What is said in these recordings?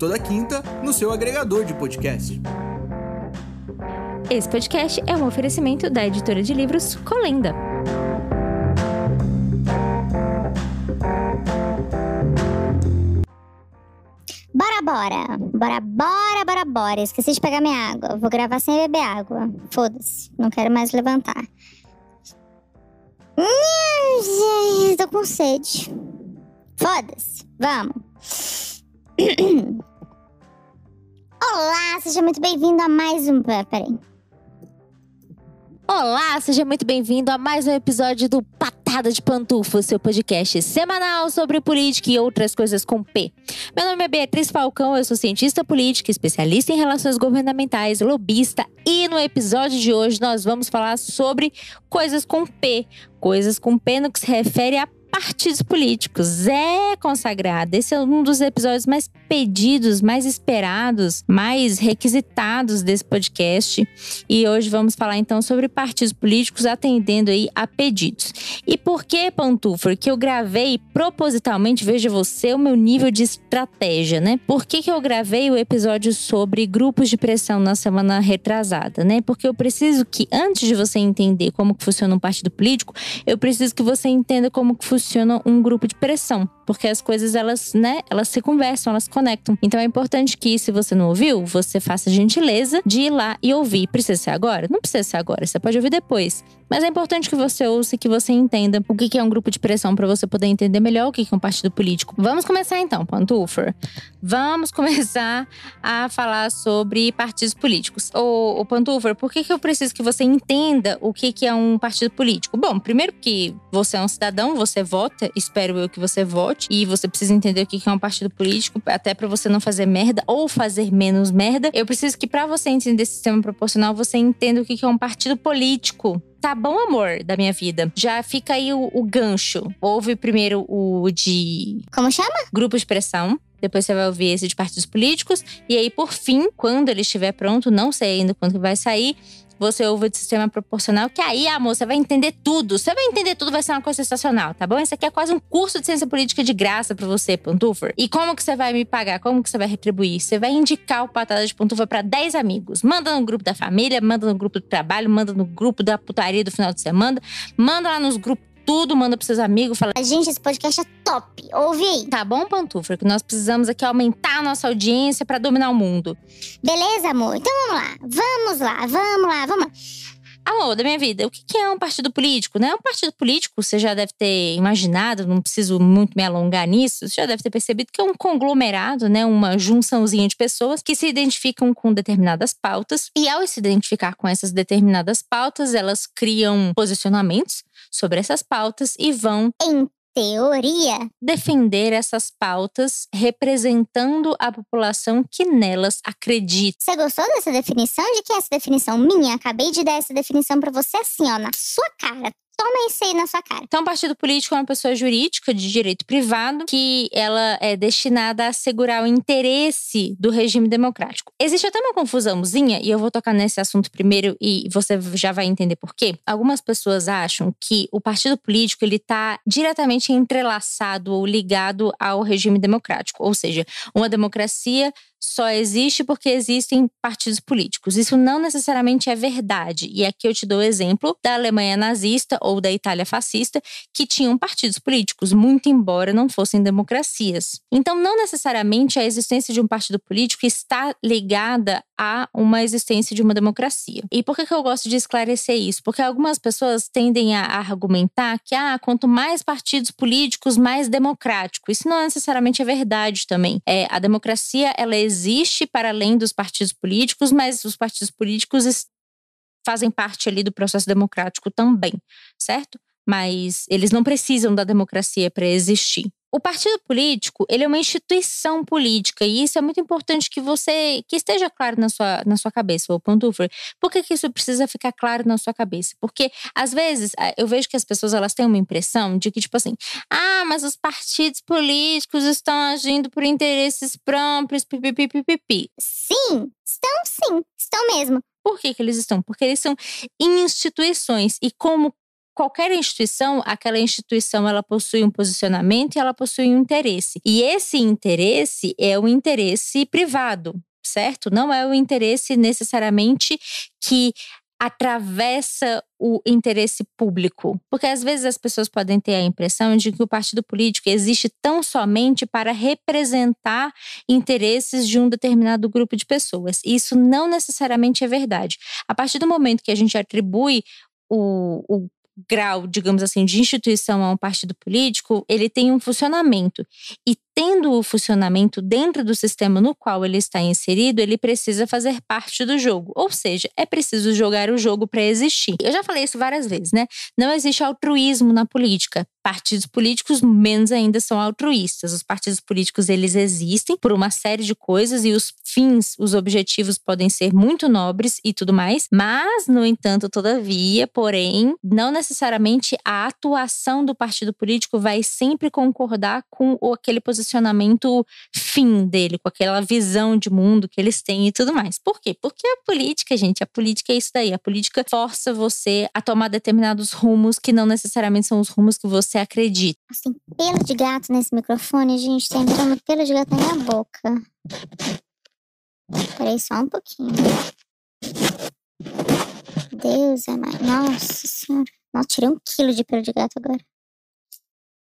Toda quinta no seu agregador de podcast. Esse podcast é um oferecimento da editora de livros Colenda. Bora, bora. Bora, bora, bora, bora. Esqueci de pegar minha água. Vou gravar sem beber água. Foda-se. Não quero mais levantar. Tô com sede. Foda-se. Vamos. Olá, seja muito bem-vindo a mais um. Peraí. Olá, seja muito bem-vindo a mais um episódio do Patada de Pantufa, seu podcast semanal sobre política e outras coisas com P. Meu nome é Beatriz Falcão, eu sou cientista política, especialista em relações governamentais, lobista, e no episódio de hoje nós vamos falar sobre coisas com P, coisas com P no que se refere a partidos políticos. É consagrado. Esse é um dos episódios mais pedidos, mais esperados, mais requisitados desse podcast. E hoje vamos falar então sobre partidos políticos atendendo aí a pedidos. E por que, Pantufer, que eu gravei propositalmente, veja você, o meu nível de estratégia, né? Por que, que eu gravei o episódio sobre grupos de pressão na semana retrasada, né? Porque eu preciso que, antes de você entender como que funciona um partido político, eu preciso que você entenda como que funciona funciona um grupo de pressão, porque as coisas elas, né, elas se conversam, elas conectam. Então é importante que se você não ouviu, você faça gentileza de ir lá e ouvir. Precisa ser agora? Não precisa ser agora, você pode ouvir depois. Mas é importante que você ouça e que você entenda o que é um grupo de pressão para você poder entender melhor o que é um partido político. Vamos começar então, Pantufer. Vamos começar a falar sobre partidos políticos. Ô, ô Pantufer, por que, que eu preciso que você entenda o que, que é um partido político? Bom, primeiro que você é um cidadão, você vota, espero eu que você vote, e você precisa entender o que, que é um partido político, até para você não fazer merda ou fazer menos merda. Eu preciso que para você entender esse sistema proporcional, você entenda o que, que é um partido político. Tá bom, amor, da minha vida. Já fica aí o, o gancho. Ouve primeiro o de. Como chama? Grupo de pressão. Depois você vai ouvir esse de partidos políticos. E aí, por fim, quando ele estiver pronto, não sei ainda quando vai sair, você ouve o sistema proporcional, que aí, amor, você vai entender tudo. Você vai entender tudo, vai ser uma coisa sensacional, tá bom? Isso aqui é quase um curso de ciência política de graça para você, Pantufer. E como que você vai me pagar? Como que você vai retribuir? Você vai indicar o Patada de Pantufa para 10 amigos. Manda no grupo da família, manda no grupo do trabalho, manda no grupo da putaria do final de semana, manda lá nos grupos tudo, manda pros seus amigos, fala. Gente, esse podcast é top. Ouve aí. Tá bom, Pantufa? Que nós precisamos aqui aumentar a nossa audiência para dominar o mundo. Beleza, amor? Então vamos lá. Vamos lá, vamos lá, vamos lá. Amor da minha vida, o que é um partido político? Né? Um partido político, você já deve ter imaginado, não preciso muito me alongar nisso, você já deve ter percebido que é um conglomerado, né? uma junçãozinha de pessoas que se identificam com determinadas pautas. E ao se identificar com essas determinadas pautas, elas criam posicionamentos sobre essas pautas e vão Em teoria, defender essas pautas representando a população que nelas acredita. você gostou dessa definição? De que é essa definição minha? Acabei de dar essa definição pra você assim, ó, na sua cara. Toma isso aí na sua cara. Então, um partido político é uma pessoa jurídica de direito privado que ela é destinada a assegurar o interesse do regime democrático. Existe até uma confusãozinha, e eu vou tocar nesse assunto primeiro e você já vai entender por quê. Algumas pessoas acham que o partido político ele está diretamente entrelaçado ou ligado ao regime democrático, ou seja, uma democracia só existe porque existem partidos políticos. Isso não necessariamente é verdade. E aqui eu te dou o exemplo da Alemanha nazista ou da Itália fascista, que tinham partidos políticos, muito embora não fossem democracias. Então, não necessariamente a existência de um partido político está ligada a uma existência de uma democracia. E por que, que eu gosto de esclarecer isso? Porque algumas pessoas tendem a argumentar que ah, quanto mais partidos políticos, mais democrático. Isso não necessariamente é verdade também. É, a democracia ela existe para além dos partidos políticos, mas os partidos políticos fazem parte ali do processo democrático também, certo? Mas eles não precisam da democracia para existir. O partido político, ele é uma instituição política e isso é muito importante que você que esteja claro na sua, na sua cabeça, o Pantuffer. Por que, que isso precisa ficar claro na sua cabeça? Porque às vezes eu vejo que as pessoas elas têm uma impressão de que tipo assim, ah, mas os partidos políticos estão agindo por interesses próprios, pipipipipipi. Sim, estão sim, estão mesmo. Por que, que eles estão? Porque eles são instituições e como qualquer instituição, aquela instituição ela possui um posicionamento e ela possui um interesse. E esse interesse é o interesse privado, certo? Não é o interesse necessariamente que atravessa o interesse público. Porque às vezes as pessoas podem ter a impressão de que o partido político existe tão somente para representar interesses de um determinado grupo de pessoas. E isso não necessariamente é verdade. A partir do momento que a gente atribui o, o grau, digamos assim, de instituição a um partido político, ele tem um funcionamento. E tendo o funcionamento dentro do sistema no qual ele está inserido, ele precisa fazer parte do jogo. Ou seja, é preciso jogar o jogo para existir. Eu já falei isso várias vezes, né? Não existe altruísmo na política. Partidos políticos, menos ainda, são altruístas. Os partidos políticos, eles existem por uma série de coisas e os fins, os objetivos podem ser muito nobres e tudo mais, mas, no entanto, todavia, porém, não necessariamente a atuação do partido político vai sempre concordar com aquele posicionamento posicionamento fim dele, com aquela visão de mundo que eles têm e tudo mais. Por quê? Porque a política, gente, a política é isso daí. A política força você a tomar determinados rumos que não necessariamente são os rumos que você acredita. Assim, pelo de gato nesse microfone, gente, tá entrando pelo de gato na minha boca. Peraí só um pouquinho. Deus é mais. Nossa senhora. Nossa, tirei um quilo de pelo de gato agora.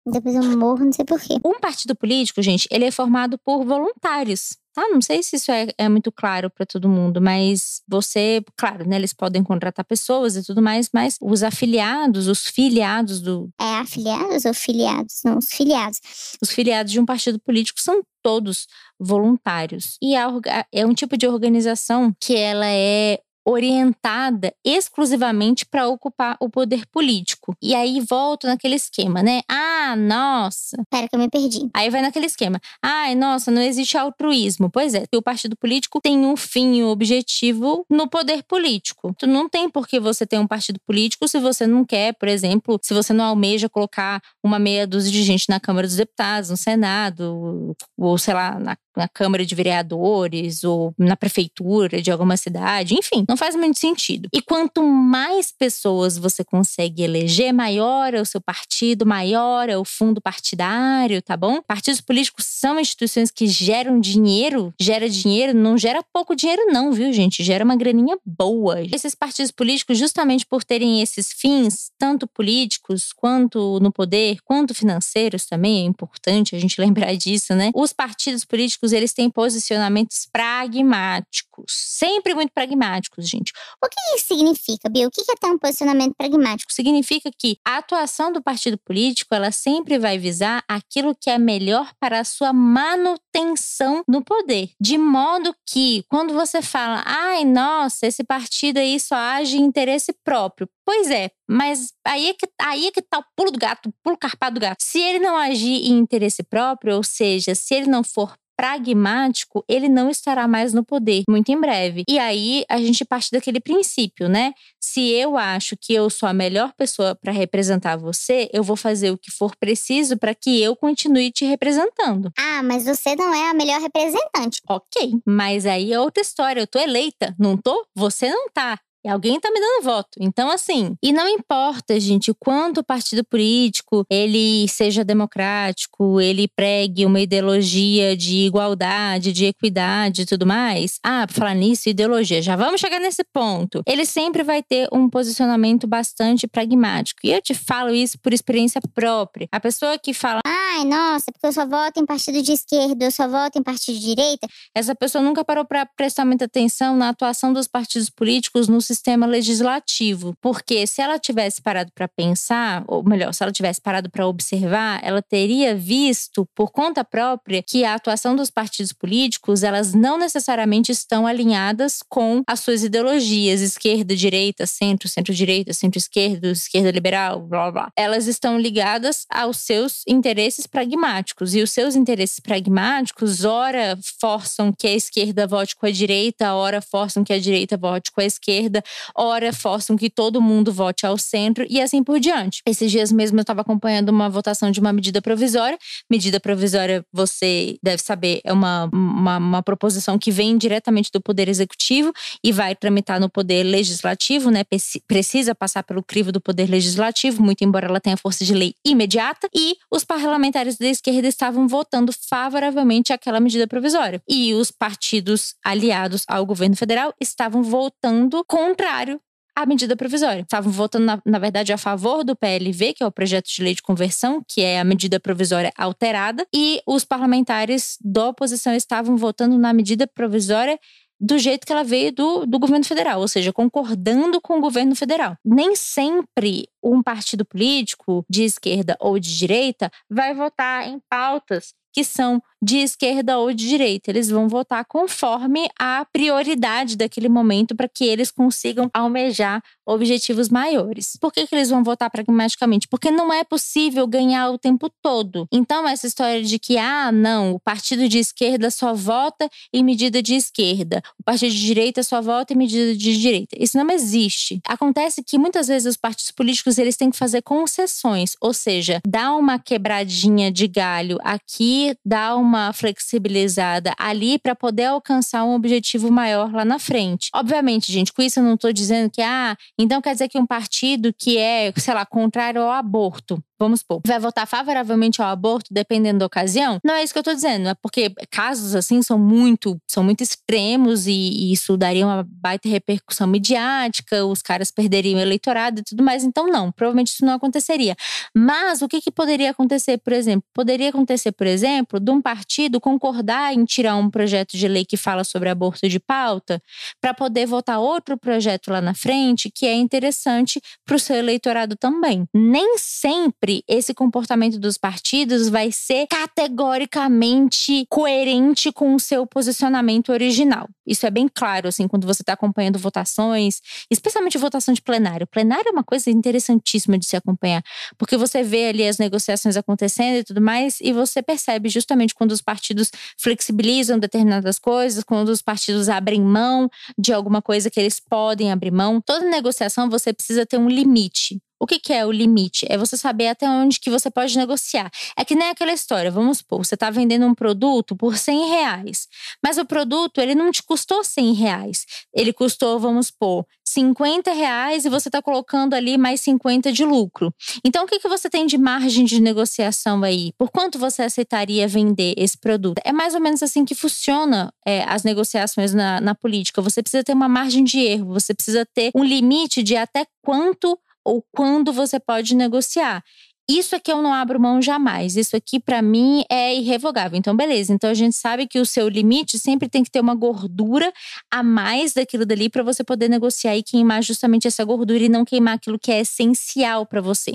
Depois eu morro, não sei porquê. Um partido político, gente, ele é formado por voluntários. Tá? Não sei se isso é, é muito claro para todo mundo, mas você, claro, né? Eles podem contratar pessoas e tudo mais, mas os afiliados, os filiados do. É afiliados ou filiados? Não, os filiados. Os filiados de um partido político são todos voluntários. E é um tipo de organização que ela é orientada exclusivamente para ocupar o poder político. E aí volto naquele esquema, né? Ah, nossa. Pera que eu me perdi. Aí vai naquele esquema. Ai, nossa, não existe altruísmo. Pois é, o partido político tem um fim um objetivo no poder político. Tu não tem por que você ter um partido político se você não quer, por exemplo, se você não almeja colocar uma meia dúzia de gente na Câmara dos Deputados, no Senado, ou sei lá, na na Câmara de Vereadores ou na prefeitura de alguma cidade, enfim, não faz muito sentido. E quanto mais pessoas você consegue eleger, maior é o seu partido, maior é o fundo partidário, tá bom? Partidos políticos são instituições que geram dinheiro, gera dinheiro, não gera pouco dinheiro não, viu, gente? Gera uma graninha boa. Esses partidos políticos, justamente por terem esses fins, tanto políticos quanto no poder, quanto financeiros também, é importante a gente lembrar disso, né? Os partidos políticos políticos, eles têm posicionamentos pragmáticos, sempre muito pragmáticos, gente. O que isso significa, Bia? O que é ter um posicionamento pragmático? Significa que a atuação do partido político, ela sempre vai visar aquilo que é melhor para a sua manutenção no poder, de modo que quando você fala, ai, nossa, esse partido aí só age em interesse próprio. Pois é, mas aí é que, aí é que tá o pulo do gato, o pulo carpado do gato. Se ele não agir em interesse próprio, ou seja, se ele não for pragmático, ele não estará mais no poder muito em breve. E aí a gente parte daquele princípio, né? Se eu acho que eu sou a melhor pessoa para representar você, eu vou fazer o que for preciso para que eu continue te representando. Ah, mas você não é a melhor representante. Ok, mas aí é outra história. Eu tô eleita, não tô? Você não tá. E alguém tá me dando voto. Então, assim, e não importa, gente, o quanto o partido político ele seja democrático, ele pregue uma ideologia de igualdade, de equidade e tudo mais. Ah, pra falar nisso, ideologia, já vamos chegar nesse ponto. Ele sempre vai ter um posicionamento bastante pragmático. E eu te falo isso por experiência própria. A pessoa que fala, ai, nossa, porque eu só voto em partido de esquerda, eu só voto em partido de direita. Essa pessoa nunca parou para prestar muita atenção na atuação dos partidos políticos no sistema sistema legislativo, porque se ela tivesse parado para pensar, ou melhor, se ela tivesse parado para observar, ela teria visto por conta própria que a atuação dos partidos políticos, elas não necessariamente estão alinhadas com as suas ideologias, esquerda, direita, centro, centro-direita, centro-esquerda, esquerda liberal, blá blá. Elas estão ligadas aos seus interesses pragmáticos e os seus interesses pragmáticos ora forçam que a esquerda vote com a direita, ora forçam que a direita vote com a esquerda, ora forçam que todo mundo vote ao centro e assim por diante. Esses dias mesmo eu estava acompanhando uma votação de uma medida provisória. Medida provisória, você deve saber, é uma, uma, uma proposição que vem diretamente do Poder Executivo e vai tramitar no Poder Legislativo, né? Precisa passar pelo crivo do Poder Legislativo, muito embora ela tenha força de lei imediata. E os parlamentares da esquerda estavam votando favoravelmente àquela medida provisória. E os partidos aliados ao governo federal estavam votando contrário à medida provisória. Estavam votando, na, na, verdade, a favor do PLV, que é o projeto de lei de conversão, que é a medida provisória alterada, e os parlamentares da oposição estavam votando na medida provisória do jeito que ela veio do, do governo federal, ou seja, concordando com o governo federal. Nem sempre um partido político de esquerda ou de direita vai votar em pautas que são de esquerda ou de direita. Eles vão votar conforme a prioridade daquele momento para que eles consigam almejar objetivos maiores. Por que, que eles vão votar pragmaticamente? Porque não é possível ganhar o tempo todo. Então, essa história de que, ah, não, o partido de esquerda só vota em medida de esquerda, o partido de direita só vota em medida de direita. Isso não existe. Acontece que muitas vezes os partidos políticos eles têm que fazer concessões, ou seja, dar uma quebradinha de galho aqui, dar uma uma flexibilizada ali para poder alcançar um objetivo maior lá na frente. Obviamente, gente, com isso eu não estou dizendo que, ah, então quer dizer que um partido que é, sei lá, contrário ao aborto vamos supor, vai votar favoravelmente ao aborto, dependendo da ocasião. Não é isso que eu tô dizendo, é porque casos assim são muito, são muito extremos e, e isso daria uma baita repercussão midiática, os caras perderiam o eleitorado e tudo mais. Então, não, provavelmente isso não aconteceria. Mas o que, que poderia acontecer, por exemplo? Poderia acontecer, por exemplo, de um partido concordar em tirar um projeto de lei que fala sobre aborto de pauta para poder votar outro projeto lá na frente que é interessante para o seu eleitorado também. Nem sempre sempre esse comportamento dos partidos vai ser categoricamente coerente com o seu posicionamento original. Isso é bem claro, assim, quando você está acompanhando votações, especialmente votação de plenário. Plenário é uma coisa interessantíssima de se acompanhar, porque você vê ali as negociações acontecendo e tudo mais, e você percebe justamente quando os partidos flexibilizam determinadas coisas, quando os partidos abrem mão de alguma coisa que eles podem abrir mão. Toda negociação você precisa ter um limite. O que, que, é o limite? É você saber até onde que você pode negociar. É que nem aquela história, vamos supor, você está vendendo um produto por 100 reais, mas o produto ele não te custou 100 reais. Ele custou, vamos supor, 50 reais e você está colocando ali mais 50 de lucro. Então, o que, que você tem de margem de negociação aí? Por quanto você aceitaria vender esse produto? É mais ou menos assim que funciona é, as negociações na, na política. Você precisa ter uma margem de erro, você precisa ter um limite de até quanto ou quando você pode negociar. Isso aqui eu não abro mão jamais. Isso aqui para mim é irrevogável. Então, beleza. Então a gente sabe que o seu limite sempre tem que ter uma gordura a mais daquilo dali para você poder negociar e queimar justamente essa gordura e não queimar aquilo que é essencial para você.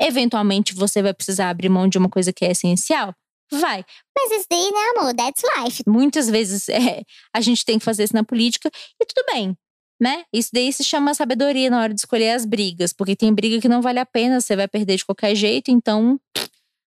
Eventualmente você vai precisar abrir mão de uma coisa que é essencial? Vai. Mas isso daí, né, amor? That's life. Muitas vezes é, a gente tem que fazer isso na política e tudo bem né? Isso daí se chama sabedoria na hora de escolher as brigas, porque tem briga que não vale a pena, você vai perder de qualquer jeito, então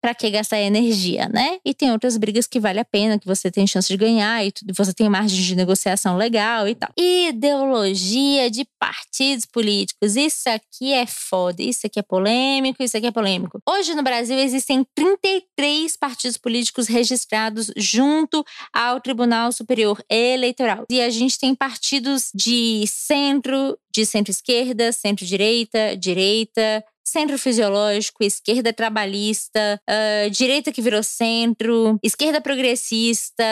para que gastar energia, né? E tem outras brigas que vale a pena, que você tem chance de ganhar e tudo, você tem margem de negociação legal e tal. Ideologia de partidos políticos. Isso aqui é foda, isso aqui é polêmico, isso aqui é polêmico. Hoje no Brasil existem 33 partidos políticos registrados junto ao Tribunal Superior Eleitoral. E a gente tem partidos de centro, de centro-esquerda, centro-direita, direita, centro fisiológico, esquerda trabalhista, uh, direita que virou centro, esquerda progressista,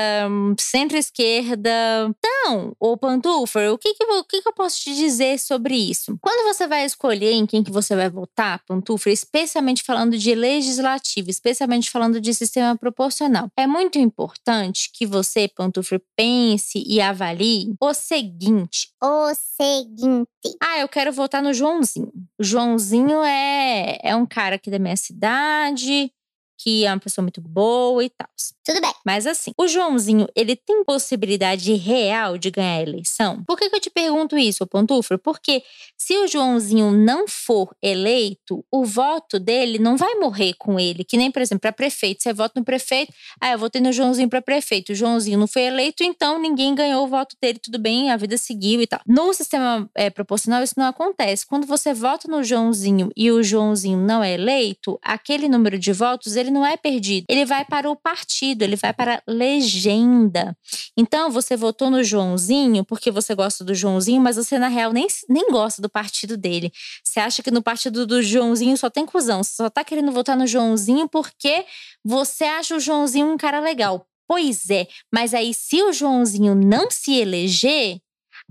centro-esquerda. Então, Então, ô Pantuffer, o que que, o que que eu posso te dizer sobre isso? Quando você vai escolher em quem que você vai votar, Pantuffer, especialmente falando de legislativo, especialmente falando de sistema proporcional, é muito importante que você, Pantuffer, pense e avalie o seguinte. O seguinte. Ah, eu quero votar no Joãozinho. O Joãozinho é, é um cara aqui da minha cidade, que é uma pessoa muito boa e tal. Tudo bem. Mas assim, o Joãozinho, ele tem possibilidade real de ganhar a eleição? Por que, que eu te pergunto isso, Pontufro? Porque se o Joãozinho não for eleito, o voto dele não vai morrer com ele. Que nem, por exemplo, para prefeito. Você vota no prefeito, ah, eu votei no Joãozinho para prefeito. O Joãozinho não foi eleito, então ninguém ganhou o voto dele, tudo bem, a vida seguiu e tal. No sistema é, proporcional, isso não acontece. Quando você vota no Joãozinho e o Joãozinho não é eleito, aquele número de votos, ele não é perdido. Ele vai para o partido, ele vai para a legenda. Então, você votou no Joãozinho porque você gosta do Joãozinho, mas você, na real, nem, nem gosta do partido dele. Você acha que no partido do Joãozinho só tem cuzão. Você só tá querendo votar no Joãozinho porque você acha o Joãozinho um cara legal. Pois é, mas aí se o Joãozinho não se eleger,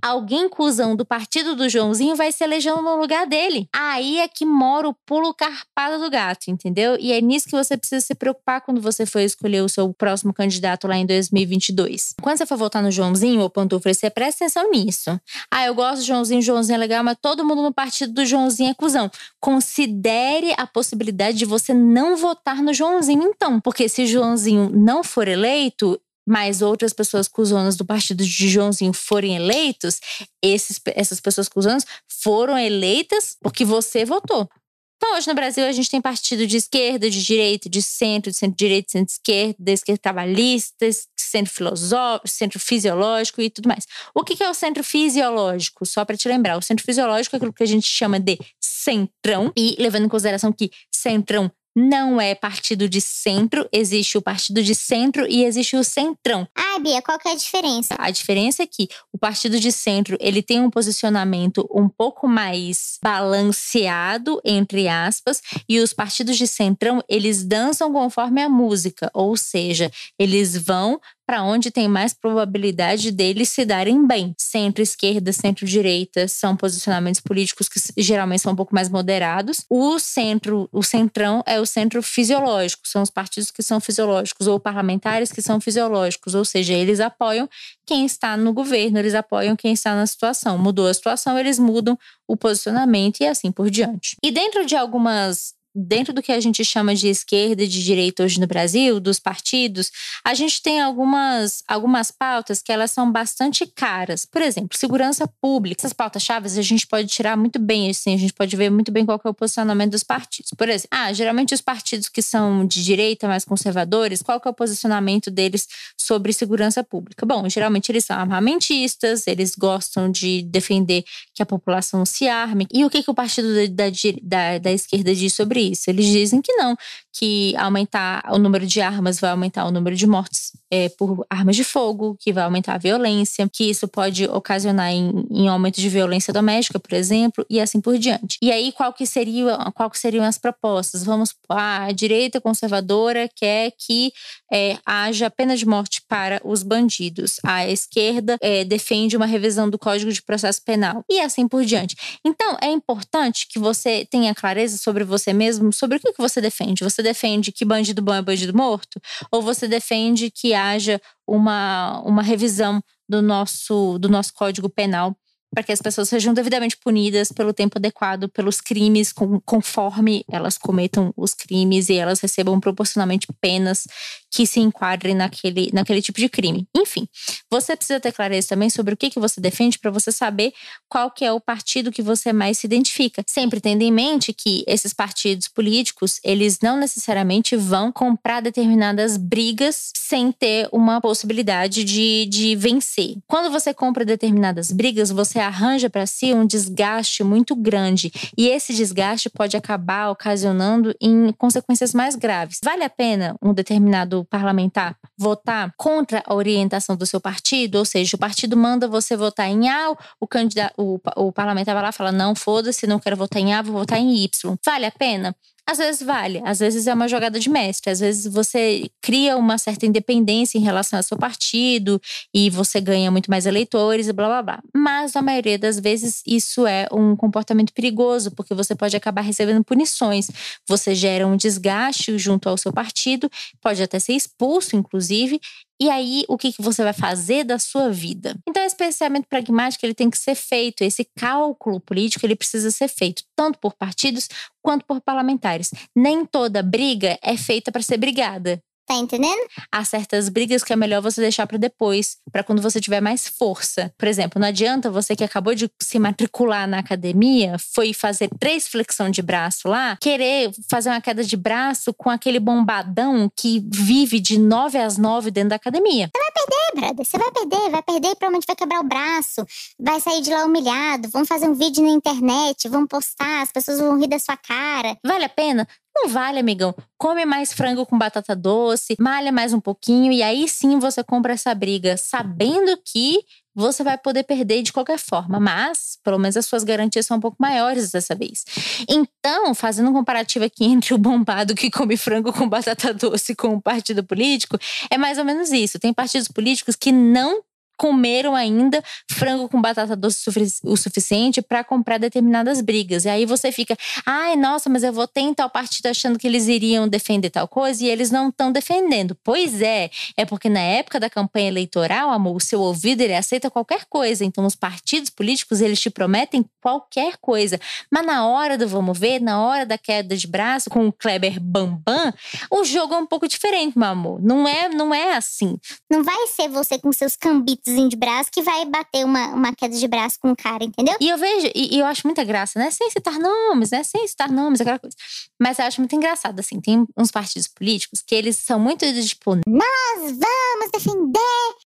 alguém cuzão do partido do Joãozinho vai se elegendo no lugar dele. Aí é que mora o pulo carpado do gato, entendeu? E é nisso que você precisa se preocupar quando você for escolher o seu próximo candidato lá em 2022. Quando você for votar no Joãozinho ou Pantufra, você presta atenção nisso. Ah, eu gosto do Joãozinho, Joãozinho é legal, mas todo mundo no partido do Joãozinho é cuzão. Considere a possibilidade de você não votar no Joãozinho, então. Porque se Joãozinho não for eleito, mas outras pessoas cuzonas do partido de Joãozinho forem eleitos, esses, essas pessoas cuzonas foram eleitas porque você votou. Então, hoje no Brasil, a gente tem partido de esquerda, de direita, de centro, de centro-direita, centro-esquerda, esquerda trabalhista, centro filosófico, centro fisiológico e tudo mais. O que é o centro fisiológico? Só para te lembrar, o centro fisiológico é aquilo que a gente chama de centrão, e levando em consideração que centrão não é partido de centro, existe o partido de centro e existe o centrão. Ah, Bia, qual que é a diferença? A diferença é que o partido de centro, ele tem um posicionamento um pouco mais balanceado, entre aspas, e os partidos de centrão, eles dançam conforme a música, ou seja, eles vão para onde tem mais probabilidade deles se darem bem. Centro-esquerda, centro-direita são posicionamentos políticos que geralmente são um pouco mais moderados. O centro, o centrão é o centro fisiológico, são os partidos que são fisiológicos ou parlamentares que são fisiológicos, ou seja, eles apoiam quem está no governo, eles apoiam quem está na situação. Mudou a situação, eles mudam o posicionamento e assim por diante. E dentro de algumas dentro do que a gente chama de esquerda e de direita hoje no Brasil, dos partidos, a gente tem algumas, algumas pautas que elas são bastante caras. Por exemplo, segurança pública. Essas pautas chaves a gente pode tirar muito bem, assim, a gente pode ver muito bem qual é o posicionamento dos partidos. Por exemplo, ah, geralmente os partidos que são de direita, mais conservadores, qual é o posicionamento deles sobre segurança pública? Bom, geralmente eles são armamentistas, eles gostam de defender que a população se arme. E o que, que o partido da, da, da esquerda diz sobre isso. Eles dizem que não, que aumentar o número de armas vai aumentar o número de mortes é, por armas de fogo, que vai aumentar a violência, que isso pode ocasionar em, em aumento de violência doméstica, por exemplo, e assim por diante. E aí, qual que, seria, qual que seriam as propostas? Vamos, a direita conservadora quer que é, haja pena de morte para os bandidos. A esquerda é, defende uma revisão do Código de Processo Penal e assim por diante. Então, é importante que você tenha clareza sobre você mesmo, sobre o que, que você defende. Você defende que bandido bom é bandido morto? Ou você defende que haja uma, uma revisão do nosso, do nosso Código Penal para que as pessoas sejam devidamente punidas pelo tempo adequado, pelos crimes, conforme elas cometam os crimes e elas recebam proporcionalmente penas que se enquadrem naquele, naquele tipo de crime. Enfim, você precisa ter clareza também sobre o que, que você defende para você saber qual que é o partido que você mais se identifica. Sempre tendo em mente que esses partidos políticos, eles não necessariamente vão comprar determinadas brigas sem ter uma possibilidade de, de vencer. Quando você compra determinadas brigas, você arranja para si um desgaste muito grande e esse desgaste pode acabar ocasionando em consequências mais graves. Vale a pena um determinado parlamentar votar contra a orientação do seu partido? Ou seja, o partido manda você votar em A, o candidato, o, o parlamentar vai lá e fala: não, foda-se, não quero votar em A, vou votar em Y. Vale a pena? Às vezes vale, às vezes é uma jogada de mestre, às vezes você cria uma certa independência em relação ao seu partido e você ganha muito mais eleitores e blá blá blá. Mas na maioria das vezes isso é um comportamento perigoso, porque você pode acabar recebendo punições. Você gera um desgaste junto ao seu partido, pode até ser expulso, inclusive, e aí, o que, que você vai fazer da sua vida? Então, esse pensamento pragmático ele tem que ser feito. Esse cálculo político ele precisa ser feito tanto por partidos quanto por parlamentares. Nem toda briga é feita para ser brigada. Tá entendendo? Há certas brigas que é melhor você deixar para depois, para quando você tiver mais força. Por exemplo, não adianta você que acabou de se matricular na academia, foi fazer três flexão de braço lá, querer fazer uma queda de braço com aquele bombadão que vive de nove às nove dentro da academia. Você vai perder, brother. Você vai perder, vai perder e provavelmente vai quebrar o braço, vai sair de lá humilhado, vão fazer um vídeo na internet, vão postar, as pessoas vão rir da sua cara. Vale a pena? Não vale, amigão. Come mais frango com batata doce, malha mais um pouquinho e aí sim você compra essa briga, sabendo que você vai poder perder de qualquer forma, mas pelo menos as suas garantias são um pouco maiores dessa vez. Então, fazendo um comparativo aqui entre o bombado que come frango com batata doce com o partido político, é mais ou menos isso. Tem partidos políticos que não comeram ainda frango com batata doce o suficiente para comprar determinadas brigas. E aí você fica, ai, nossa, mas eu votei em tal partido achando que eles iriam defender tal coisa e eles não estão defendendo. Pois é, é porque na época da campanha eleitoral, amor, o seu ouvido ele aceita qualquer coisa. Então os partidos políticos eles te prometem qualquer coisa. Mas na hora do vamos ver, na hora da queda de braço com o Kleber Bambam, o jogo é um pouco diferente, meu amor. Não é, não é assim. Não vai ser você com seus cambitos de braço que vai bater uma, uma queda de braço com o cara, entendeu? E eu vejo, e, e, eu acho muita graça, né? Sem citar nomes, né? Sem citar nomes, aquela coisa. Mas eu acho muito engraçado, assim. Tem uns partidos políticos que eles são muito, tipo. Nós vamos defender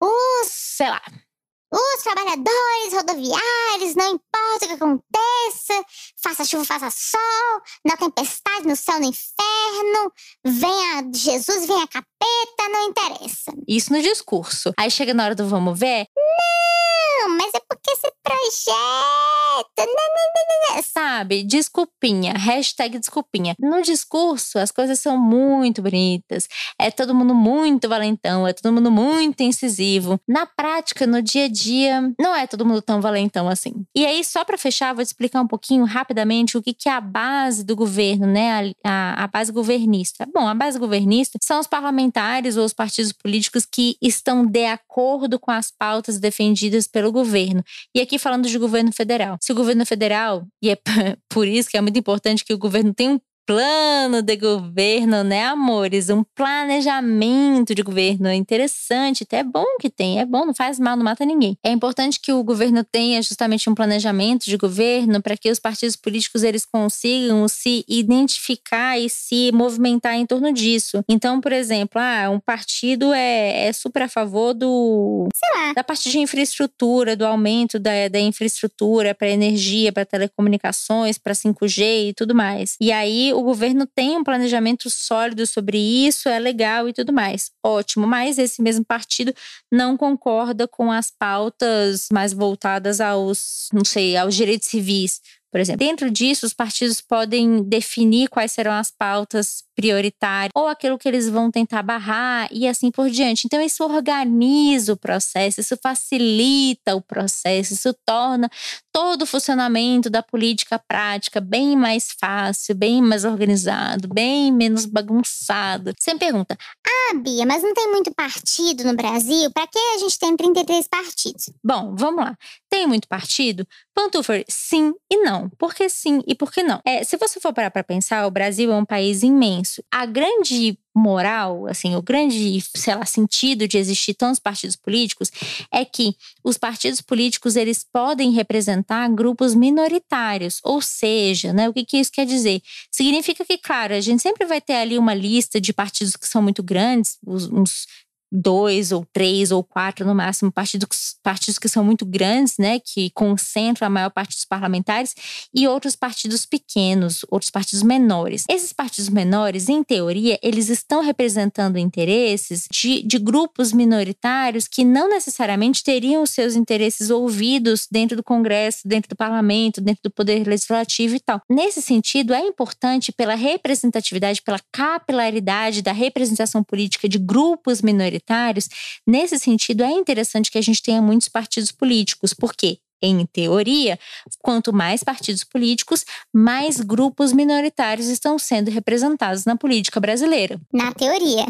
os. Sei lá. Os trabalhadores rodoviários, não importa o que aconteça, faça chuva, faça sol, na tempestade, no céu, no inferno, venha Jesus, venha capeta, não interessa. Isso no discurso. Aí chega na hora do vamos ver. Não, mas é porque esse projeto. Não, não, não, não. Sabe? Desculpinha. Hashtag desculpinha. No discurso, as coisas são muito bonitas. É todo mundo muito valentão, é todo mundo muito incisivo. Na prática, no dia a dia, não é todo mundo tão valentão assim. E aí, só para fechar, vou te explicar um pouquinho rapidamente o que, que é a base do governo, né? A, a, a base governista. Bom, a base governista são os parlamentares ou os partidos políticos que estão de acordo com as pautas defendidas pelo governo. E aqui falando de governo federal. Se o governo federal, e é por isso que é muito importante que o governo tenha um plano de governo, né, amores? Um planejamento de governo. É interessante, até é bom que tem, é bom, não faz mal, não mata ninguém. É importante que o governo tenha justamente um planejamento de governo para que os partidos políticos eles consigam se identificar e se movimentar em torno disso. Então, por exemplo, ah, um partido é, é super a favor do da parte de infraestrutura, do aumento da, da infraestrutura para energia, para telecomunicações, para 5G e tudo mais. E aí o governo tem um planejamento sólido sobre isso, é legal e tudo mais. Ótimo, mas esse mesmo partido não concorda com as pautas mais voltadas aos, não sei, aos direitos civis, por exemplo. Dentro disso, os partidos podem definir quais serão as pautas prioritárias ou aquilo que eles vão tentar barrar e assim por diante. Então, isso organiza o processo, isso facilita o processo, isso torna todo o funcionamento da política prática bem mais fácil, bem mais organizado, bem menos bagunçado. Você me pergunta: Ah, Bia, mas não tem muito partido no Brasil? Para que a gente tem 33 partidos? Bom, vamos lá. Tem muito partido? Pantufer, sim e não. Por que sim e por que não? É, se você for parar para pensar, o Brasil é um país imenso. A grande moral, assim, o grande, sei lá, sentido de existir tantos partidos políticos é que os partidos políticos eles podem representar grupos minoritários, ou seja, né, o que, que isso quer dizer? Significa que, claro, a gente sempre vai ter ali uma lista de partidos que são muito grandes, uns dois ou três ou quatro no máximo partidos, partidos que são muito grandes, né, que concentram a maior parte dos parlamentares, e outros partidos pequenos, outros partidos menores. Esses partidos menores, em teoria, eles estão representando interesses de, de grupos minoritários que não necessariamente teriam os seus interesses ouvidos dentro do Congresso, dentro do parlamento, dentro do poder legislativo e tal. Nesse sentido, é importante pela representatividade, pela capilaridade da representação política de grupos minoritários, nesse sentido é interessante que a gente tenha muitos partidos políticos, porque em teoria, quanto mais partidos políticos, mais grupos minoritários estão sendo representados na política brasileira. Na teoria.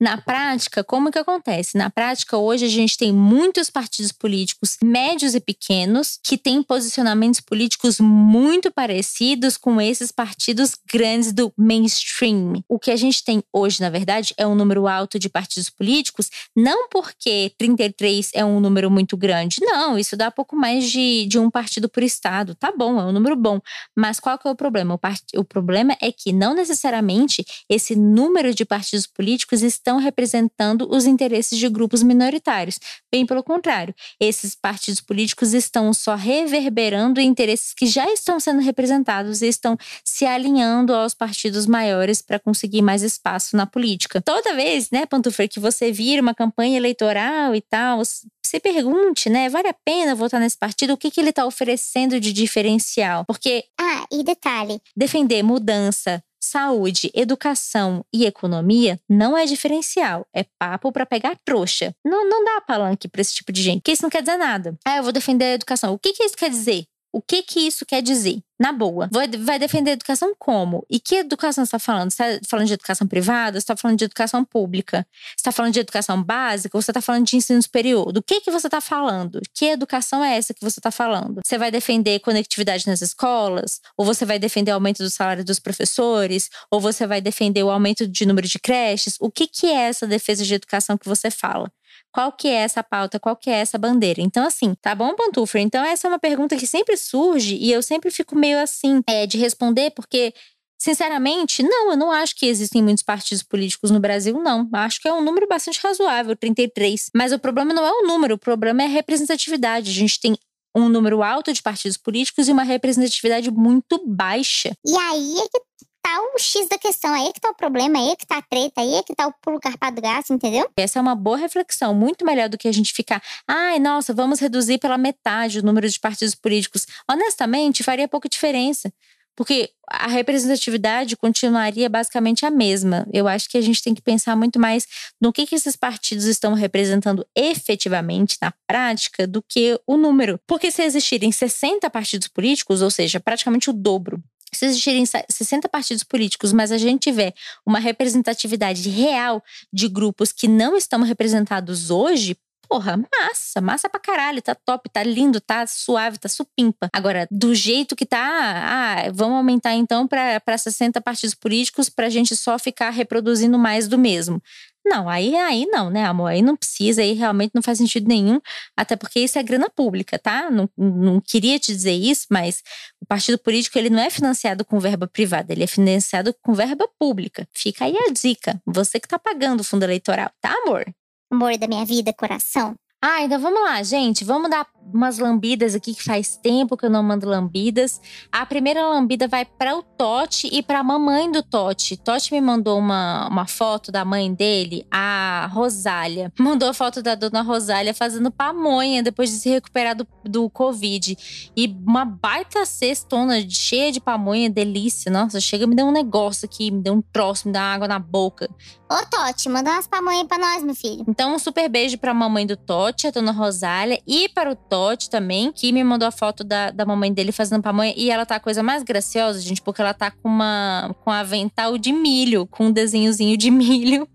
Na prática, como que acontece? Na prática, hoje a gente tem muitos partidos políticos médios e pequenos que têm posicionamentos políticos muito parecidos com esses partidos grandes do mainstream. O que a gente tem hoje, na verdade, é um número alto de partidos políticos, não porque 33 é um número muito grande. Não, isso dá pouco mais de, de um partido por estado. Tá bom, é um número bom. Mas qual que é o problema? O, part... o problema é que não necessariamente esse número de partidos políticos estão representando os interesses de grupos minoritários. Bem pelo contrário, esses partidos políticos estão só reverberando interesses que já estão sendo representados e estão se alinhando aos partidos maiores para conseguir mais espaço na política. Toda vez, né, Pantufer, que você vira uma campanha eleitoral e tal, se pergunte, né, vale a pena votar nesse partido? O que, que ele está oferecendo de diferencial? Porque. Ah, e detalhe: defender mudança saúde, educação e economia não é diferencial. É papo para pegar trouxa. Não, não dá palanque para esse tipo de gente. Porque isso não quer dizer nada. Ah, eu vou defender a educação. O que, que isso quer dizer? O que que isso quer dizer? Na boa. Vai, defender a educação como? E que educação você está falando? Você está falando de educação privada? Você está falando de educação pública? Você está falando de educação básica? Ou você está falando de ensino superior? Do que que você está falando? Que educação é essa que você está falando? Você vai defender conectividade nas escolas? Ou você vai defender o aumento do salário dos professores? Ou você vai defender o aumento de número de creches? O que que é essa defesa de educação que você fala? Qual que é essa pauta? Qual que é essa bandeira? Então, assim, tá bom, Pantufer? Então, essa é uma pergunta que sempre surge e eu sempre fico meio assim é, de responder, porque Sinceramente, não, eu não acho que existem muitos partidos políticos no Brasil, não. Acho que é um número bastante razoável, 33. Mas o problema não é o número, o problema é a representatividade. A gente tem um número alto de partidos políticos e uma representatividade muito baixa. E aí é que tá o X da questão, aí é que tá o problema, aí é que tá a treta, aí é que tá o pulo carpado gasto, entendeu? Essa é uma boa reflexão, muito melhor do que a gente ficar, ai, nossa, vamos reduzir pela metade o número de partidos políticos. Honestamente, faria pouca diferença. Porque a representatividade continuaria basicamente a mesma. Eu acho que a gente tem que pensar muito mais no que, que esses partidos estão representando efetivamente, na prática, do que o número. Porque se existirem 60 partidos políticos, ou seja, praticamente o dobro se existirem 60 partidos políticos, mas a gente tiver uma representatividade real de grupos que não estão representados hoje, porra, massa, massa pra caralho, tá top, tá lindo, tá suave, tá supimpa. Agora, do jeito que tá, ah, vamos aumentar então para 60 partidos políticos pra gente só ficar reproduzindo mais do mesmo. Não, aí, aí não, né, amor? Aí não precisa, aí realmente não faz sentido nenhum, até porque isso é grana pública, tá? Não, não queria te dizer isso, mas o partido político ele não é financiado com verba privada, ele é financiado com verba pública. Fica aí a dica, você que tá pagando o fundo eleitoral, tá, amor? Amor da minha vida, coração. Ah, então vamos lá, gente. Vamos dar umas lambidas aqui que faz tempo que eu não mando lambidas. A primeira lambida vai para o Totti e para a mamãe do Totti. Totti me mandou uma, uma foto da mãe dele, a Rosália. Mandou a foto da dona Rosália fazendo pamonha depois de se recuperar do, do Covid. E uma baita cestona cheia de pamonha, delícia. Nossa, chega me deu um negócio aqui, me deu um troço, me dá água na boca. Ô, Totti, manda umas pamonhas pra nós, meu filho. Então, um super beijo pra mamãe do Totti, a dona Rosália, e para o Também, que me mandou a foto da, da mamãe dele fazendo pamonha. E ela tá a coisa mais graciosa, gente, porque ela tá com uma com avental de milho, com um desenhozinho de milho.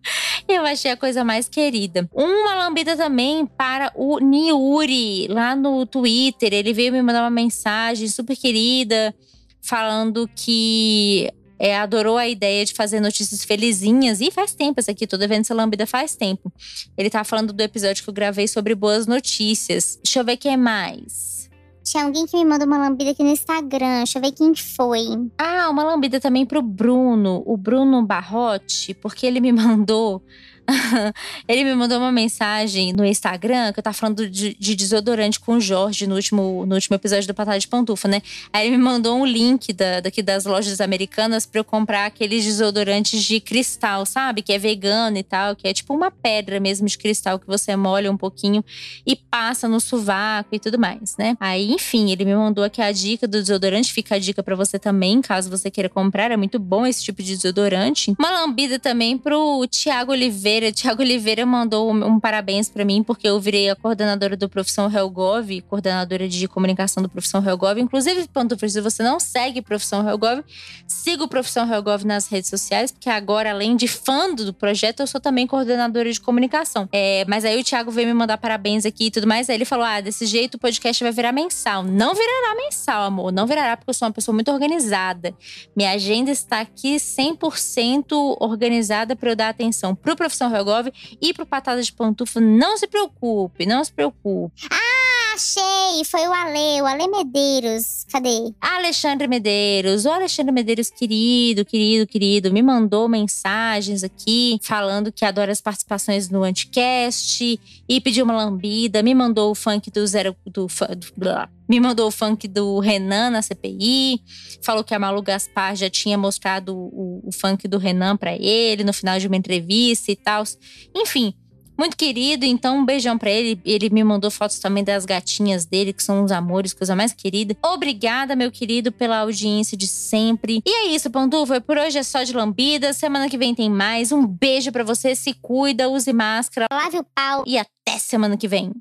Eu achei a coisa mais querida. Uma lambida também para o Niuri, lá no Twitter. Ele veio me mandar uma mensagem super querida, falando que é, adorou a ideia de fazer notícias felizinhas. E faz tempo essa aqui, tô devendo essa lambida faz tempo. Ele tá falando do episódio que eu gravei sobre boas notícias. Deixa eu ver quem mais. Tinha alguém que me mandou uma lambida aqui no Instagram. Deixa eu ver quem foi. Ah, uma lambida também pro Bruno, o Bruno Barrote, porque ele me mandou ele me mandou uma mensagem no Instagram que eu tava falando de, de, desodorante com o Jorge no último, no último episódio do Patada de Pantufa, né? Aí ele me mandou um link da, daqui das lojas americanas para eu comprar aqueles desodorantes de cristal, sabe? Que é vegano e tal, que é tipo uma pedra mesmo de cristal que você molha um pouquinho e passa no sovaco e tudo mais, né? Aí, enfim, ele me mandou aqui a dica do desodorante. Fica a dica para você também, caso você queira comprar. É muito bom esse tipo de desodorante. Uma lambida também pro Tiago Oliveira. Tiago Oliveira mandou um, um parabéns para mim, porque eu virei a coordenadora do Profissão Helgov, coordenadora de comunicação do Profissão Helgov. Inclusive, Pantufas, se você não segue Profissão Helgov, siga o Profissão Helgov nas redes sociais, porque agora, além de fã do projeto, eu sou também coordenadora de comunicação. É, mas aí o Thiago veio me mandar parabéns aqui e tudo mais. Aí ele falou: ah, desse jeito o podcast vai virar mensal. Não virará mensal, amor. Não virará, porque eu sou uma pessoa muito organizada. Minha agenda está aqui 100% organizada para eu dar atenção pro Profissão Helgov e pro Patada de Pantufa. Não se preocupe, não se preocupe. Ah, achei! Foi o Ale, o Ale Medeiros. Cadê? Alexandre Medeiros. O Alexandre Medeiros, querido, querido, querido, me mandou mensagens aqui falando que adora as participações no Anticast e pediu uma lambida. Me mandou o funk do zero. do, do blá, me mandou o funk do Renan na CPI, falou que a Malu Gaspar já tinha mostrado o, o funk do Renan para ele no final de uma entrevista e tal. Enfim, muito querido, então um beijão pra ele. Ele me mandou fotos também das gatinhas dele, que são uns amores, coisa mais querida. Obrigada, meu querido, pela audiência de sempre. E é isso, Pantufa. Por hoje é só de lambida. Semana que vem tem mais. Um beijo para você. Se cuida, use máscara. Lave o pau. E até semana que vem.